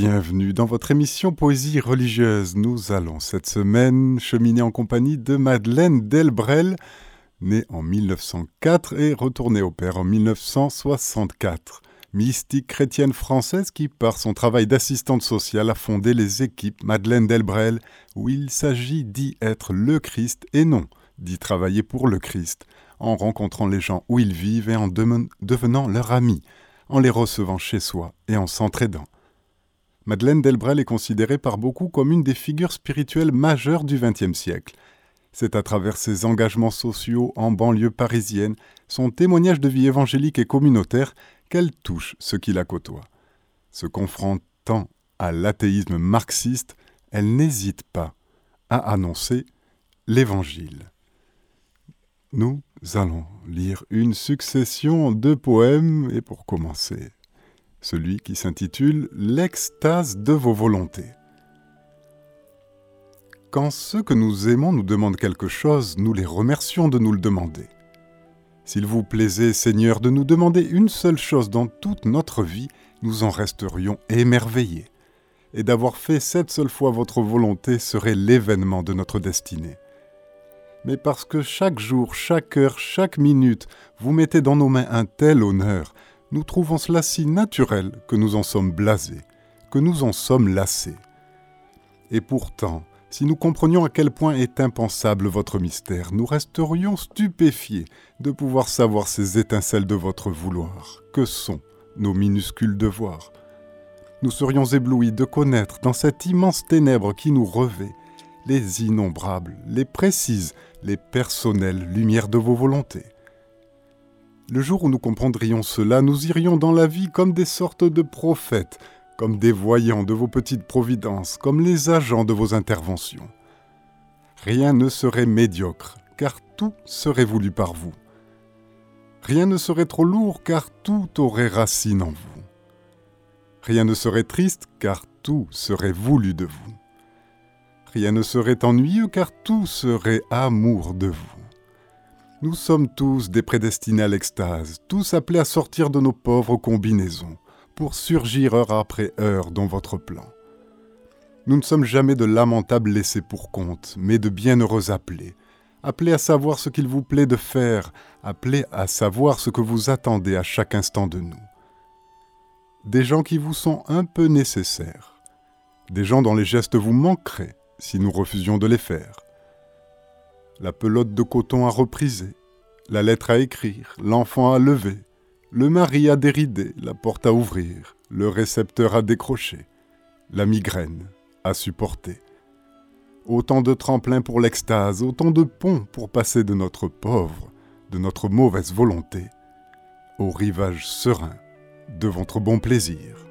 bienvenue dans votre émission Poésie religieuse. Nous allons cette semaine cheminer en compagnie de Madeleine Delbrel, née en 1904 et retournée au Père en 1964. Mystique chrétienne française qui, par son travail d'assistante sociale, a fondé les équipes Madeleine Delbrel, où il s'agit d'y être le Christ et non d'y travailler pour le Christ, en rencontrant les gens où ils vivent et en devenant leur ami, en les recevant chez soi et en s'entraidant. Madeleine Delbrel est considérée par beaucoup comme une des figures spirituelles majeures du XXe siècle. C'est à travers ses engagements sociaux en banlieue parisienne, son témoignage de vie évangélique et communautaire, qu'elle touche ceux qui la côtoient. Se confrontant à l'athéisme marxiste, elle n'hésite pas à annoncer l'Évangile. Nous allons lire une succession de poèmes et pour commencer, celui qui s'intitule L'extase de vos volontés. Quand ceux que nous aimons nous demandent quelque chose, nous les remercions de nous le demander. S'il vous plaisait, Seigneur, de nous demander une seule chose dans toute notre vie, nous en resterions émerveillés. Et d'avoir fait cette seule fois votre volonté serait l'événement de notre destinée. Mais parce que chaque jour, chaque heure, chaque minute, vous mettez dans nos mains un tel honneur, nous trouvons cela si naturel que nous en sommes blasés, que nous en sommes lassés. Et pourtant, si nous comprenions à quel point est impensable votre mystère, nous resterions stupéfiés de pouvoir savoir ces étincelles de votre vouloir, que sont nos minuscules devoirs? Nous serions éblouis de connaître dans cette immense ténèbre qui nous revêt les innombrables, les précises, les personnelles lumières de vos volontés. Le jour où nous comprendrions cela, nous irions dans la vie comme des sortes de prophètes, comme des voyants de vos petites providences, comme les agents de vos interventions. Rien ne serait médiocre, car tout serait voulu par vous. Rien ne serait trop lourd, car tout aurait racine en vous. Rien ne serait triste, car tout serait voulu de vous. Rien ne serait ennuyeux, car tout serait amour de vous. Nous sommes tous des prédestinés à l'extase, tous appelés à sortir de nos pauvres combinaisons, pour surgir heure après heure dans votre plan. Nous ne sommes jamais de lamentables laissés pour compte, mais de bienheureux appelés, appelés à savoir ce qu'il vous plaît de faire, appelés à savoir ce que vous attendez à chaque instant de nous. Des gens qui vous sont un peu nécessaires, des gens dont les gestes vous manqueraient si nous refusions de les faire la pelote de coton à repriser, la lettre à écrire, l'enfant à lever, le mari à dérider, la porte à ouvrir, le récepteur à décrocher, la migraine à supporter. Autant de tremplins pour l'extase, autant de ponts pour passer de notre pauvre, de notre mauvaise volonté, au rivage serein de votre bon plaisir.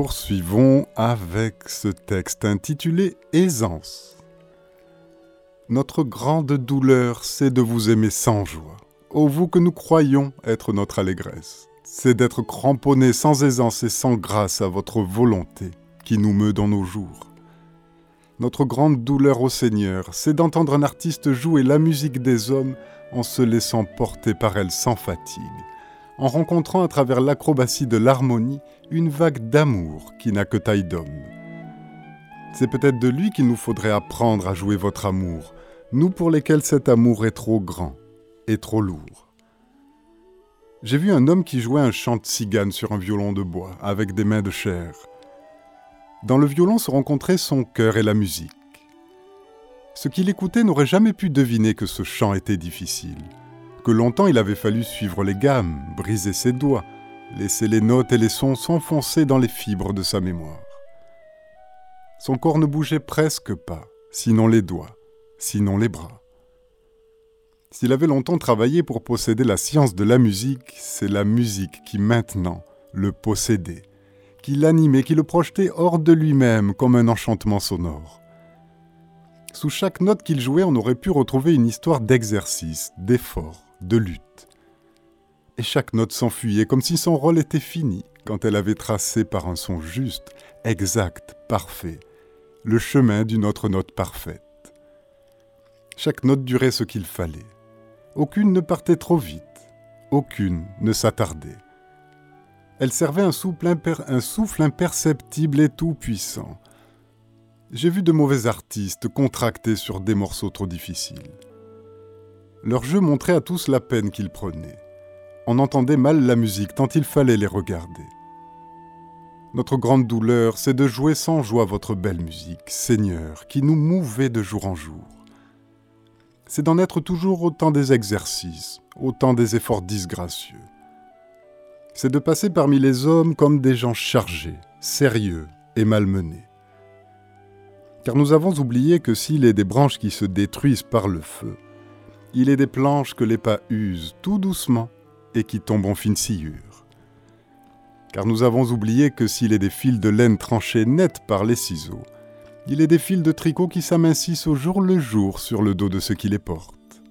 Poursuivons avec ce texte intitulé Aisance. Notre grande douleur, c'est de vous aimer sans joie. Ô vous que nous croyons être notre allégresse, c'est d'être cramponnés sans aisance et sans grâce à votre volonté qui nous meut dans nos jours. Notre grande douleur au Seigneur, c'est d'entendre un artiste jouer la musique des hommes en se laissant porter par elle sans fatigue en rencontrant à travers l'acrobatie de l'harmonie une vague d'amour qui n'a que taille d'homme. C'est peut-être de lui qu'il nous faudrait apprendre à jouer votre amour, nous pour lesquels cet amour est trop grand et trop lourd. J'ai vu un homme qui jouait un chant de cigane sur un violon de bois, avec des mains de chair. Dans le violon se rencontraient son cœur et la musique. Ce qu'il écoutait n'aurait jamais pu deviner que ce chant était difficile que longtemps il avait fallu suivre les gammes, briser ses doigts, laisser les notes et les sons s'enfoncer dans les fibres de sa mémoire. Son corps ne bougeait presque pas, sinon les doigts, sinon les bras. S'il avait longtemps travaillé pour posséder la science de la musique, c'est la musique qui maintenant le possédait, qui l'animait, qui le projetait hors de lui-même comme un enchantement sonore. Sous chaque note qu'il jouait, on aurait pu retrouver une histoire d'exercice, d'effort, de lutte. Et chaque note s'enfuyait comme si son rôle était fini quand elle avait tracé par un son juste, exact, parfait, le chemin d'une autre note parfaite. Chaque note durait ce qu'il fallait. Aucune ne partait trop vite, aucune ne s'attardait. Elle servait un souffle, imperceptible et tout-puissant. J'ai vu de mauvais artistes contractés sur des morceaux trop difficiles. Leur jeu montrait à tous la peine qu'ils prenaient. On entendait mal la musique tant il fallait les regarder. Notre grande douleur, c'est de jouer sans joie votre belle musique, Seigneur, qui nous mouvait de jour en jour. C'est d'en être toujours autant des exercices, autant des efforts disgracieux c'est de passer parmi les hommes comme des gens chargés, sérieux et malmenés. Car nous avons oublié que s'il est des branches qui se détruisent par le feu, il est des planches que les pas usent tout doucement et qui tombent en fine sciure. Car nous avons oublié que s'il est des fils de laine tranchés net par les ciseaux, il est des fils de tricot qui s'amincissent au jour le jour sur le dos de ceux qui les portent.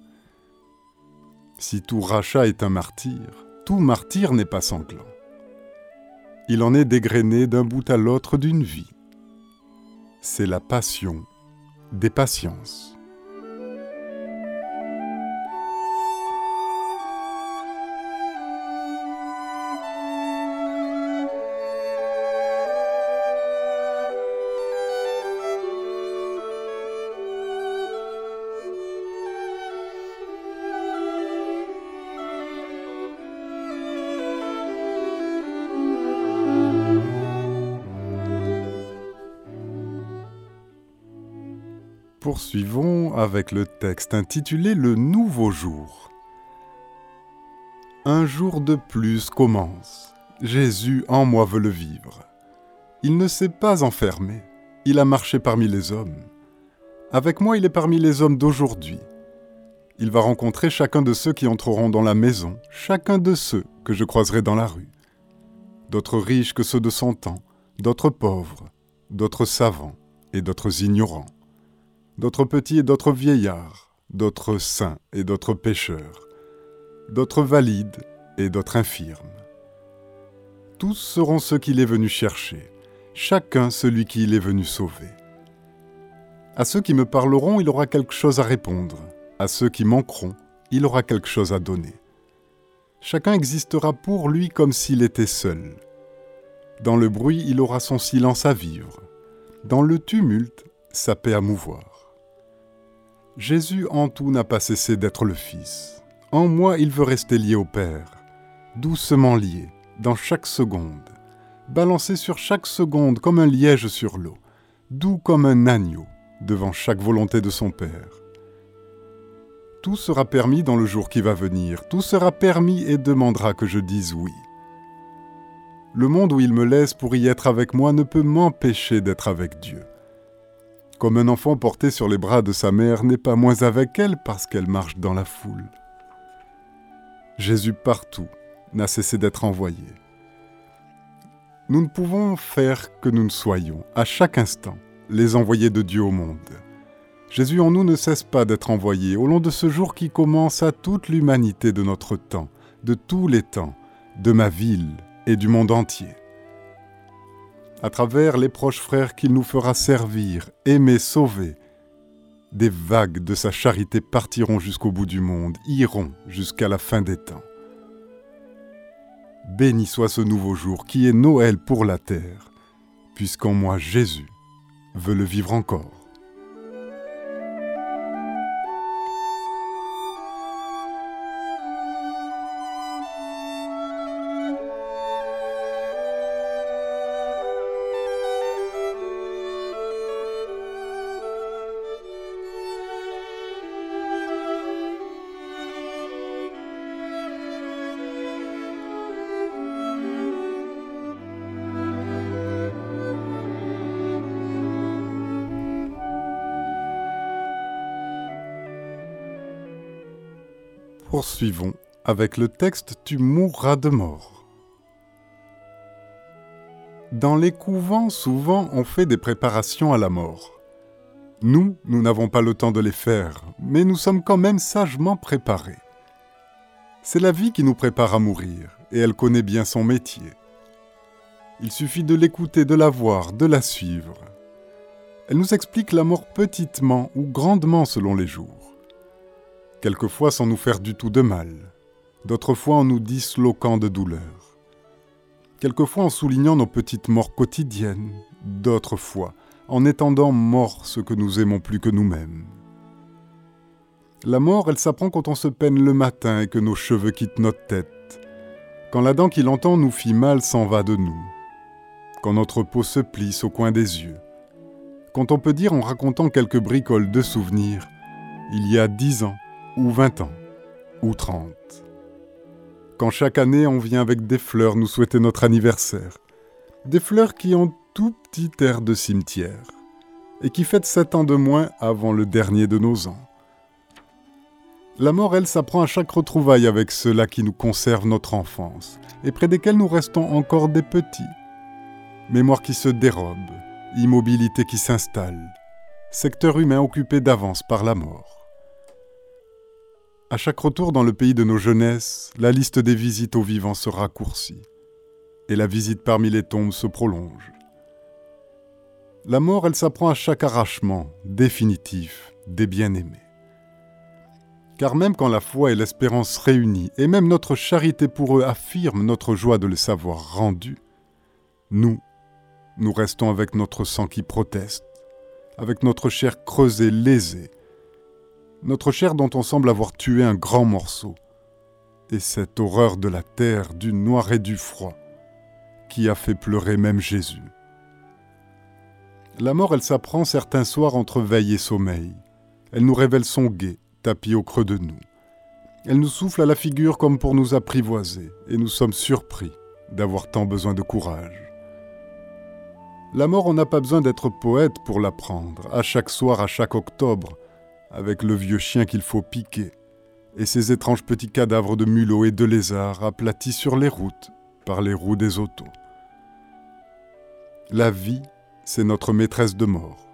Si tout rachat est un martyr, tout martyr n'est pas sanglant. Il en est dégrainé d'un bout à l'autre d'une vie. C'est la passion des patiences. Poursuivons avec le texte intitulé Le nouveau jour. Un jour de plus commence. Jésus en moi veut le vivre. Il ne s'est pas enfermé, il a marché parmi les hommes. Avec moi, il est parmi les hommes d'aujourd'hui. Il va rencontrer chacun de ceux qui entreront dans la maison, chacun de ceux que je croiserai dans la rue. D'autres riches que ceux de son temps, d'autres pauvres, d'autres savants et d'autres ignorants d'autres petits et d'autres vieillards, d'autres saints et d'autres pécheurs, d'autres valides et d'autres infirmes. Tous seront ceux qu'il est venu chercher, chacun celui qui il est venu sauver. À ceux qui me parleront, il aura quelque chose à répondre. À ceux qui manqueront, il aura quelque chose à donner. Chacun existera pour lui comme s'il était seul. Dans le bruit, il aura son silence à vivre. Dans le tumulte, sa paix à mouvoir. Jésus en tout n'a pas cessé d'être le Fils. En moi, il veut rester lié au Père, doucement lié, dans chaque seconde, balancé sur chaque seconde comme un liège sur l'eau, doux comme un agneau devant chaque volonté de son Père. Tout sera permis dans le jour qui va venir, tout sera permis et demandera que je dise oui. Le monde où il me laisse pour y être avec moi ne peut m'empêcher d'être avec Dieu comme un enfant porté sur les bras de sa mère n'est pas moins avec elle parce qu'elle marche dans la foule. Jésus partout n'a cessé d'être envoyé. Nous ne pouvons faire que nous ne soyons, à chaque instant, les envoyés de Dieu au monde. Jésus en nous ne cesse pas d'être envoyé au long de ce jour qui commence à toute l'humanité de notre temps, de tous les temps, de ma ville et du monde entier à travers les proches frères qu'il nous fera servir, aimer, sauver. Des vagues de sa charité partiront jusqu'au bout du monde, iront jusqu'à la fin des temps. Béni soit ce nouveau jour qui est Noël pour la terre, puisqu'en moi Jésus veut le vivre encore. Poursuivons avec le texte Tu mourras de mort. Dans les couvents, souvent, on fait des préparations à la mort. Nous, nous n'avons pas le temps de les faire, mais nous sommes quand même sagement préparés. C'est la vie qui nous prépare à mourir, et elle connaît bien son métier. Il suffit de l'écouter, de la voir, de la suivre. Elle nous explique la mort petitement ou grandement selon les jours. Quelquefois sans nous faire du tout de mal, d'autres fois en nous disloquant de douleur. Quelquefois en soulignant nos petites morts quotidiennes, d'autres fois en étendant mort ce que nous aimons plus que nous-mêmes. La mort, elle s'apprend quand on se peine le matin et que nos cheveux quittent notre tête, quand la dent qui l'entend nous fit mal s'en va de nous, quand notre peau se plisse au coin des yeux, quand on peut dire en racontant quelques bricoles de souvenirs, il y a dix ans, ou vingt ans, ou trente. Quand chaque année on vient avec des fleurs nous souhaiter notre anniversaire, des fleurs qui ont tout petit air de cimetière, et qui fêtent sept ans de moins avant le dernier de nos ans. La mort, elle, s'apprend à chaque retrouvaille avec ceux-là qui nous conservent notre enfance, et près desquels nous restons encore des petits. Mémoire qui se dérobe, immobilité qui s'installe, secteur humain occupé d'avance par la mort. À chaque retour dans le pays de nos jeunesses, la liste des visites aux vivants se raccourcit, et la visite parmi les tombes se prolonge. La mort, elle s'apprend à chaque arrachement définitif des bien-aimés. Car même quand la foi et l'espérance réunies, et même notre charité pour eux affirment notre joie de le savoir rendu, nous, nous restons avec notre sang qui proteste, avec notre chair creusée, lésée, notre chair dont on semble avoir tué un grand morceau, et cette horreur de la terre, du noir et du froid, qui a fait pleurer même Jésus. La mort, elle s'apprend certains soirs entre veille et sommeil. Elle nous révèle son guet, tapis au creux de nous. Elle nous souffle à la figure comme pour nous apprivoiser, et nous sommes surpris d'avoir tant besoin de courage. La mort, on n'a pas besoin d'être poète pour l'apprendre, à chaque soir, à chaque octobre, avec le vieux chien qu'il faut piquer, et ces étranges petits cadavres de mulots et de lézards aplatis sur les routes par les roues des autos. La vie, c'est notre maîtresse de mort.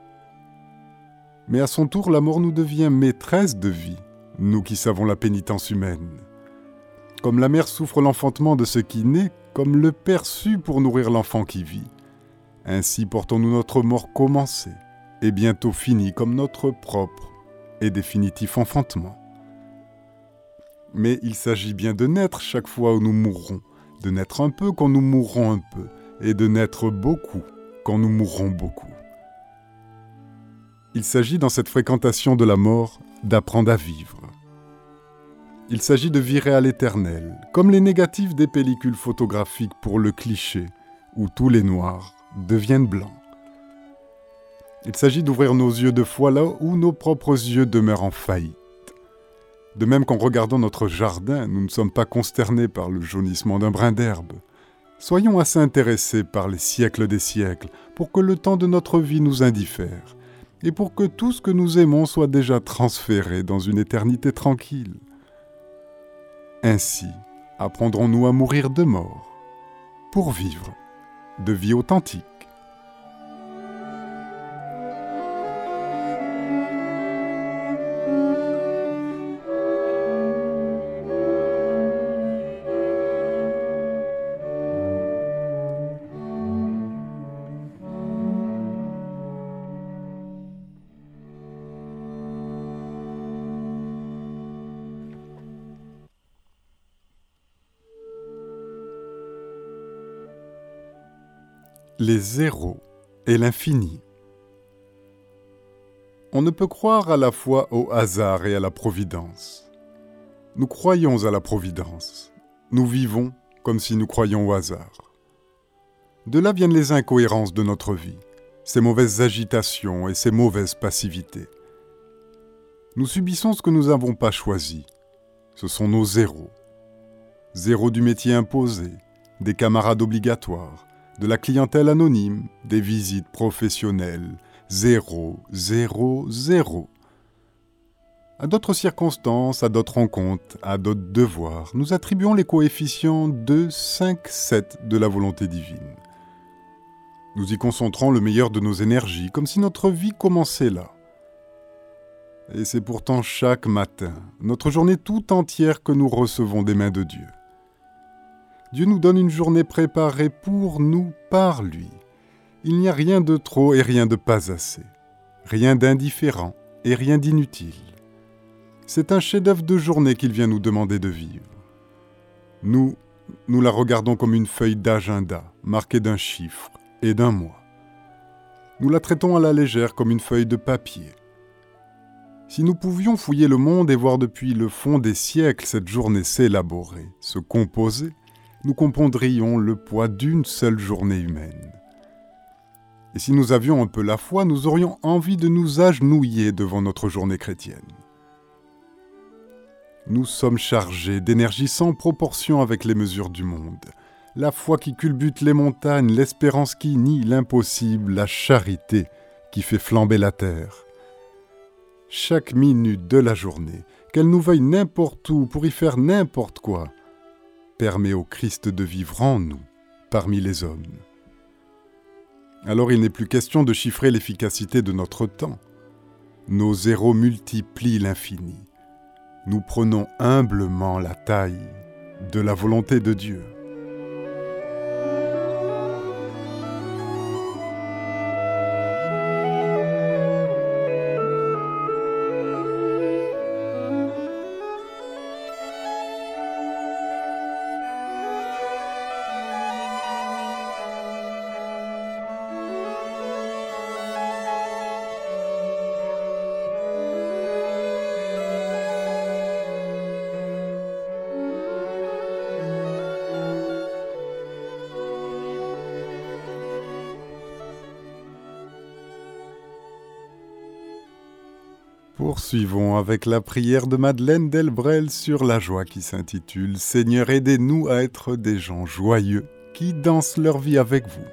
Mais à son tour, la mort nous devient maîtresse de vie, nous qui savons la pénitence humaine. Comme la mère souffre l'enfantement de ce qui naît, comme le père pour nourrir l'enfant qui vit. Ainsi portons-nous notre mort commencée, et bientôt finie comme notre propre et définitif enfantement. Mais il s'agit bien de naître chaque fois où nous mourrons, de naître un peu quand nous mourrons un peu, et de naître beaucoup quand nous mourrons beaucoup. Il s'agit dans cette fréquentation de la mort d'apprendre à vivre. Il s'agit de virer à l'éternel, comme les négatifs des pellicules photographiques pour le cliché, où tous les noirs deviennent blancs. Il s'agit d'ouvrir nos yeux de foi là où nos propres yeux demeurent en faillite. De même qu'en regardant notre jardin, nous ne sommes pas consternés par le jaunissement d'un brin d'herbe. Soyons assez intéressés par les siècles des siècles pour que le temps de notre vie nous indiffère et pour que tout ce que nous aimons soit déjà transféré dans une éternité tranquille. Ainsi apprendrons-nous à mourir de mort, pour vivre de vie authentique. Les zéros et l'infini. On ne peut croire à la fois au hasard et à la providence. Nous croyons à la providence. Nous vivons comme si nous croyions au hasard. De là viennent les incohérences de notre vie, ces mauvaises agitations et ces mauvaises passivités. Nous subissons ce que nous n'avons pas choisi. Ce sont nos zéros. Zéro du métier imposé, des camarades obligatoires, de la clientèle anonyme, des visites professionnelles. Zéro, zéro, zéro. À d'autres circonstances, à d'autres rencontres, à d'autres devoirs, nous attribuons les coefficients 2, 5, 7 de la volonté divine. Nous y concentrons le meilleur de nos énergies, comme si notre vie commençait là, Et c'est pourtant chaque matin, notre journée tout entière que nous recevons des mains de Dieu. Dieu nous donne une journée préparée pour nous par lui. Il n'y a rien de trop et rien de pas assez, rien d'indifférent et rien d'inutile. C'est un chef-d'œuvre de journée qu'il vient nous demander de vivre. Nous, nous la regardons comme une feuille d'agenda marquée d'un chiffre et d'un mois. Nous la traitons à la légère comme une feuille de papier si nous pouvions fouiller le monde et voir depuis le fond des siècles cette journée s'élaborer, se composer, nous comprendrions le poids d'une seule journée humaine. Et si nous avions un peu la foi, nous aurions envie de nous agenouiller devant notre journée chrétienne. Nous sommes chargés d'énergie sans proportion avec les mesures du monde. La foi qui culbute les montagnes, l'espérance qui nie l'impossible, la charité qui fait flamber la terre chaque minute de la journée, qu'elle nous veuille n'importe où pour y faire n'importe quoi, permet au Christ de vivre en nous, parmi les hommes. Alors il n'est plus question de chiffrer l'efficacité de notre temps. Nos zéros multiplient l'infini. Nous prenons humblement la taille de la volonté de Dieu. Poursuivons avec la prière de Madeleine Delbrel sur la joie qui s'intitule Seigneur, aidez-nous à être des gens joyeux qui dansent leur vie avec vous.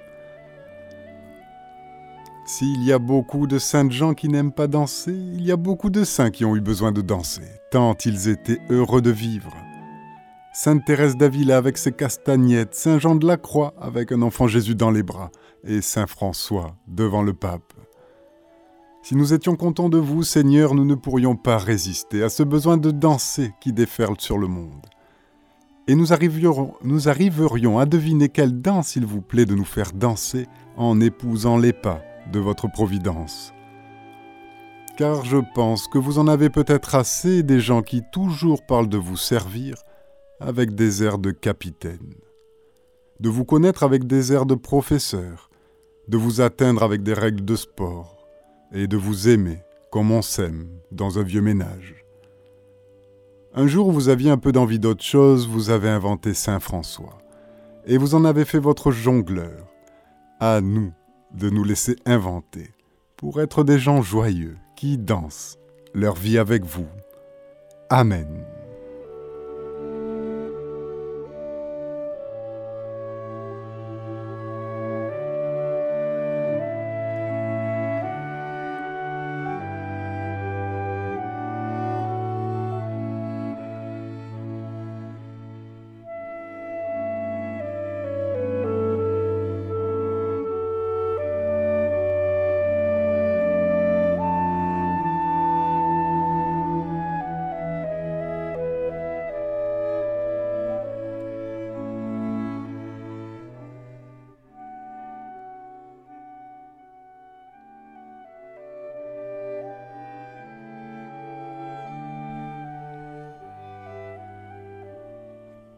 S'il y a beaucoup de saintes gens qui n'aiment pas danser, il y a beaucoup de saints qui ont eu besoin de danser, tant ils étaient heureux de vivre. Sainte Thérèse d'Avila avec ses castagnettes, Saint Jean de la Croix avec un enfant Jésus dans les bras, et Saint François devant le pape. Si nous étions contents de vous, Seigneur, nous ne pourrions pas résister à ce besoin de danser qui déferle sur le monde. Et nous arriverions, nous arriverions à deviner quelle danse il vous plaît de nous faire danser en épousant les pas de votre providence. Car je pense que vous en avez peut-être assez des gens qui toujours parlent de vous servir avec des airs de capitaine, de vous connaître avec des airs de professeur, de vous atteindre avec des règles de sport, et de vous aimer comme on s'aime dans un vieux ménage. Un jour vous aviez un peu d'envie d'autre chose, vous avez inventé Saint François, et vous en avez fait votre jongleur. À nous de nous laisser inventer, pour être des gens joyeux qui dansent leur vie avec vous. Amen.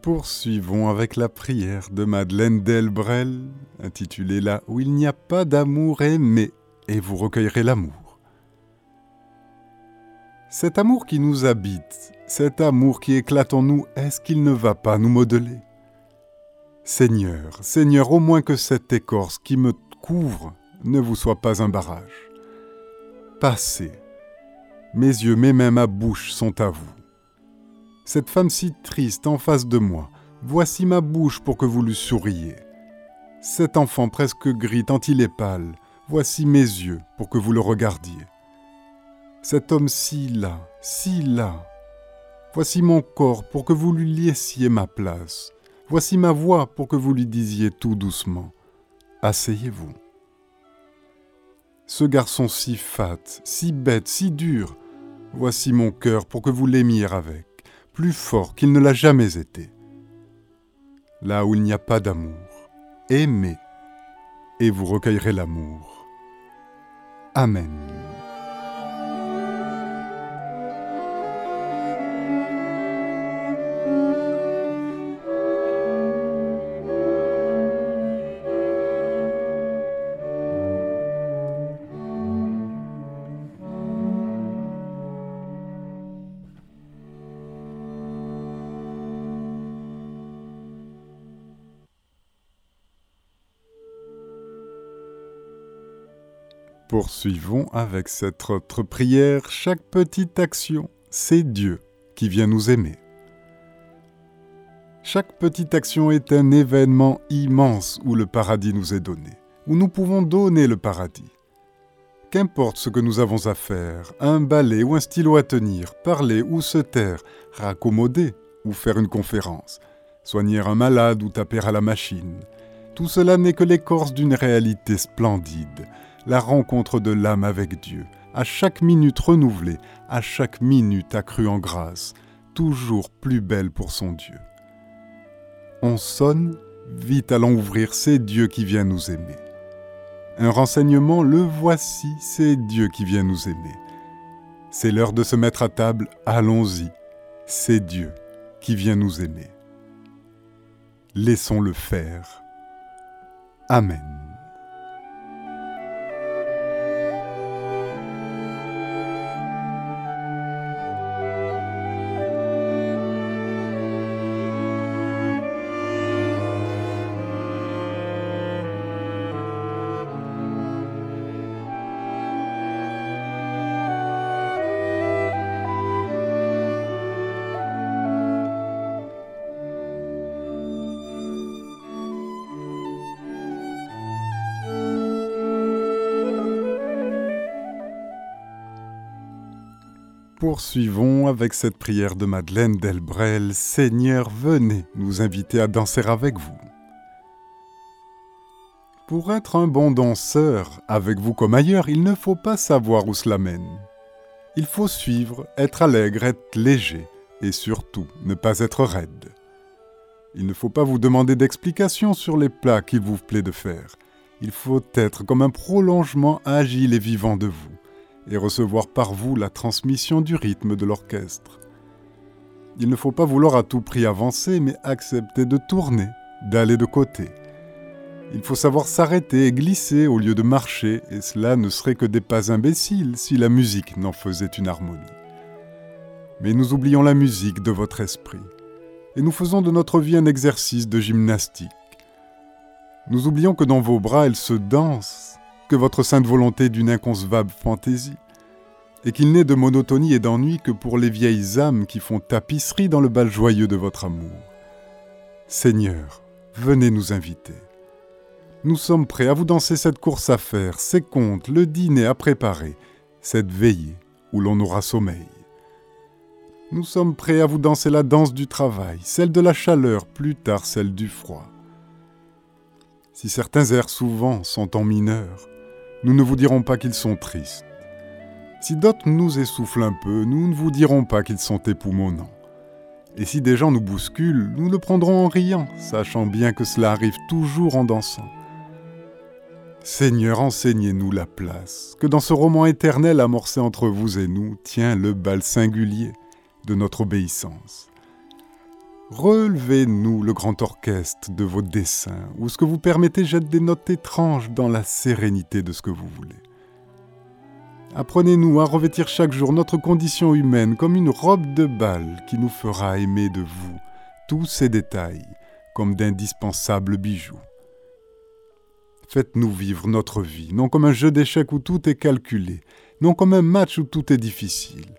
Poursuivons avec la prière de Madeleine Delbrel, intitulée Là où il n'y a pas d'amour aimé, et vous recueillerez l'amour. Cet amour qui nous habite, cet amour qui éclate en nous, est-ce qu'il ne va pas nous modeler? Seigneur, Seigneur, au moins que cette écorce qui me couvre ne vous soit pas un barrage. Passez. Mes yeux, mes mains, ma bouche sont à vous cette femme si triste en face de moi, voici ma bouche pour que vous lui souriez. Cet enfant presque gris tant il est pâle, voici mes yeux pour que vous le regardiez. Cet homme si là, si là, voici mon corps pour que vous lui laissiez ma place. Voici ma voix pour que vous lui disiez tout doucement. Asseyez-vous. Ce garçon si fat, si bête, si dur, Voici mon cœur pour que vous l'aimiez avec, plus fort qu'il ne l'a jamais été. Là où il n'y a pas d'amour, aimez, et vous recueillerez l'amour. Amen. Poursuivons avec cette autre prière. Chaque petite action, c'est Dieu qui vient nous aimer. Chaque petite action est un événement immense où le paradis nous est donné, où nous pouvons donner le paradis. Qu'importe ce que nous avons à faire, un balai ou un stylo à tenir, parler ou se taire, raccommoder ou faire une conférence, soigner un malade ou taper à la machine, tout cela n'est que l'écorce d'une réalité splendide, la rencontre de l'âme avec Dieu, à chaque minute renouvelée, à chaque minute accrue en grâce, toujours plus belle pour son Dieu. On sonne, vite allons ouvrir, c'est Dieu qui vient nous aimer. Un renseignement, le voici, c'est Dieu qui vient nous aimer. C'est l'heure de se mettre à table, allons-y, c'est Dieu qui vient nous aimer. Laissons-le faire. Amen. Poursuivons avec cette prière de Madeleine Delbrel. Seigneur, venez nous inviter à danser avec vous. Pour être un bon danseur, avec vous comme ailleurs, il ne faut pas savoir où cela mène. Il faut suivre, être allègre, être léger, et surtout ne pas être raide. Il ne faut pas vous demander d'explications sur les plats qu'il vous plaît de faire. Il faut être comme un prolongement agile et vivant de vous et recevoir par vous la transmission du rythme de l'orchestre. Il ne faut pas vouloir à tout prix avancer, mais accepter de tourner, d'aller de côté. Il faut savoir s'arrêter et glisser au lieu de marcher, et cela ne serait que des pas imbéciles si la musique n'en faisait une harmonie. Mais nous oublions la musique de votre esprit, et nous faisons de notre vie un exercice de gymnastique. Nous oublions que dans vos bras elle se danse, votre sainte volonté d'une inconcevable fantaisie, et qu'il n'est de monotonie et d'ennui que pour les vieilles âmes qui font tapisserie dans le bal joyeux de votre amour. Seigneur, venez nous inviter. Nous sommes prêts à vous danser cette course à faire, ces contes, le dîner à préparer, cette veillée où l'on aura sommeil. Nous sommes prêts à vous danser la danse du travail, celle de la chaleur, plus tard celle du froid. Si certains airs souvent sont en mineur, nous ne vous dirons pas qu'ils sont tristes. Si d'autres nous essoufflent un peu, nous ne vous dirons pas qu'ils sont époumonants. Et si des gens nous bousculent, nous le prendrons en riant, sachant bien que cela arrive toujours en dansant. Seigneur, enseignez-nous la place, que dans ce roman éternel amorcé entre vous et nous tient le bal singulier de notre obéissance. Relevez-nous le grand orchestre de vos dessins, où ce que vous permettez jette des notes étranges dans la sérénité de ce que vous voulez. Apprenez-nous à revêtir chaque jour notre condition humaine comme une robe de bal qui nous fera aimer de vous tous ces détails comme d'indispensables bijoux. Faites-nous vivre notre vie, non comme un jeu d'échecs où tout est calculé, non comme un match où tout est difficile,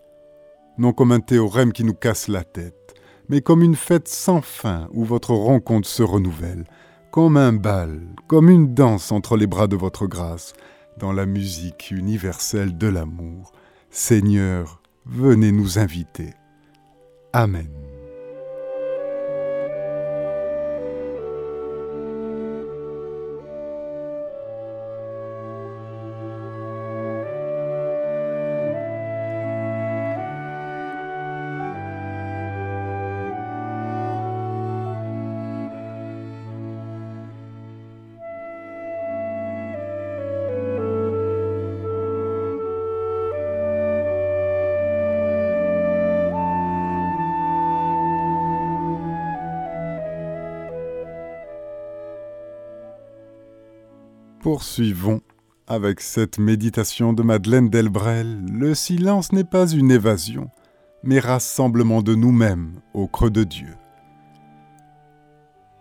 non comme un théorème qui nous casse la tête, mais comme une fête sans fin où votre rencontre se renouvelle, comme un bal, comme une danse entre les bras de votre grâce, dans la musique universelle de l'amour. Seigneur, venez nous inviter. Amen. Poursuivons avec cette méditation de Madeleine Delbrel. Le silence n'est pas une évasion, mais rassemblement de nous-mêmes au creux de Dieu.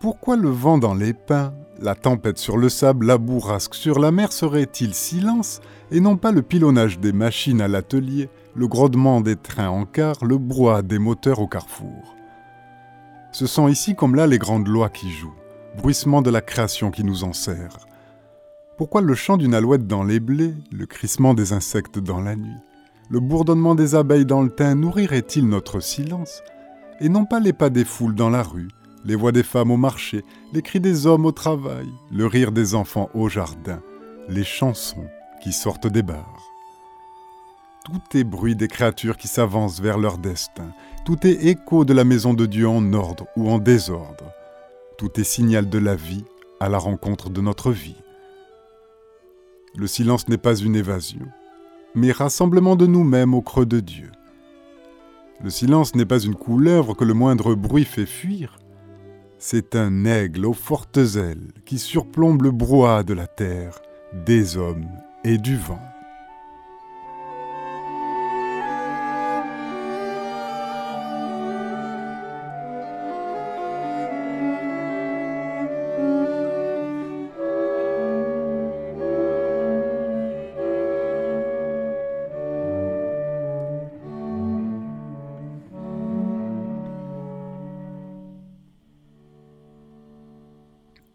Pourquoi le vent dans les pins, la tempête sur le sable, la bourrasque sur la mer serait-il silence et non pas le pilonnage des machines à l'atelier, le grondement des trains en car, le brouhaha des moteurs au carrefour? Ce sont ici comme là les grandes lois qui jouent, bruissement de la création qui nous en sert. Pourquoi le chant d'une alouette dans les blés, le crissement des insectes dans la nuit, le bourdonnement des abeilles dans le thym nourrirait-il notre silence? Et non pas les pas des foules dans la rue, les voix des femmes au marché, les cris des hommes au travail, le rire des enfants au jardin, les chansons qui sortent des bars. Tout est bruit des créatures qui s'avancent vers leur destin, tout est écho de la maison de Dieu en ordre ou en désordre, tout est signal de la vie à la rencontre de notre vie. Le silence n'est pas une évasion, mais rassemblement de nous-mêmes au creux de Dieu. Le silence n'est pas une couleuvre que le moindre bruit fait fuir, c'est un aigle aux fortes ailes qui surplombe le brouhaha de la terre, des hommes et du vent.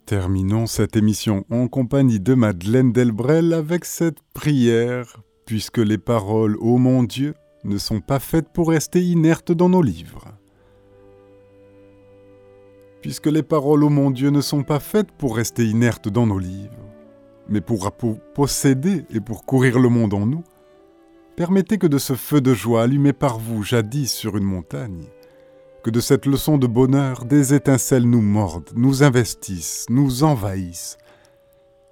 Terminons cette émission en compagnie de Madeleine Delbrel avec cette prière, puisque les paroles Ô mon Dieu ne sont pas faites pour rester inertes dans nos livres. Puisque les paroles Ô mon Dieu ne sont pas faites pour rester inertes dans nos livres, mais pour, pour posséder et pour courir le monde en nous, permettez que de ce feu de joie allumé par vous jadis sur une montagne, que de cette leçon de bonheur des étincelles nous mordent, nous investissent, nous envahissent.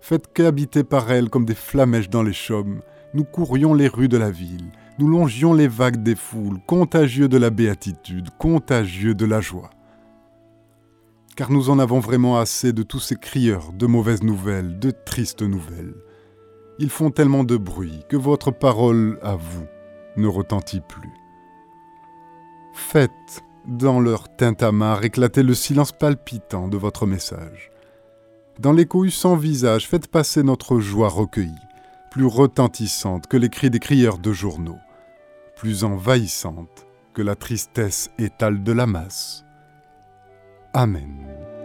Faites qu'habités par elles comme des flamèches dans les chaumes, nous courions les rues de la ville, nous longions les vagues des foules, contagieux de la béatitude, contagieux de la joie. Car nous en avons vraiment assez de tous ces crieurs de mauvaises nouvelles, de tristes nouvelles. Ils font tellement de bruit que votre parole à vous ne retentit plus. Faites dans leur tintamarre éclatait le silence palpitant de votre message. Dans l'écho sans visage, faites passer notre joie recueillie, plus retentissante que les cris des crieurs de journaux, plus envahissante que la tristesse étale de la masse. Amen.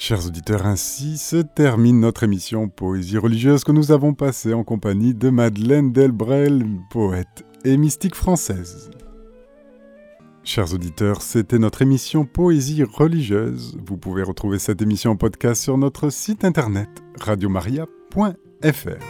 Chers auditeurs, ainsi se termine notre émission Poésie religieuse que nous avons passée en compagnie de Madeleine Delbrel, poète et mystique française. Chers auditeurs, c'était notre émission Poésie religieuse. Vous pouvez retrouver cette émission en podcast sur notre site internet radiomaria.fr.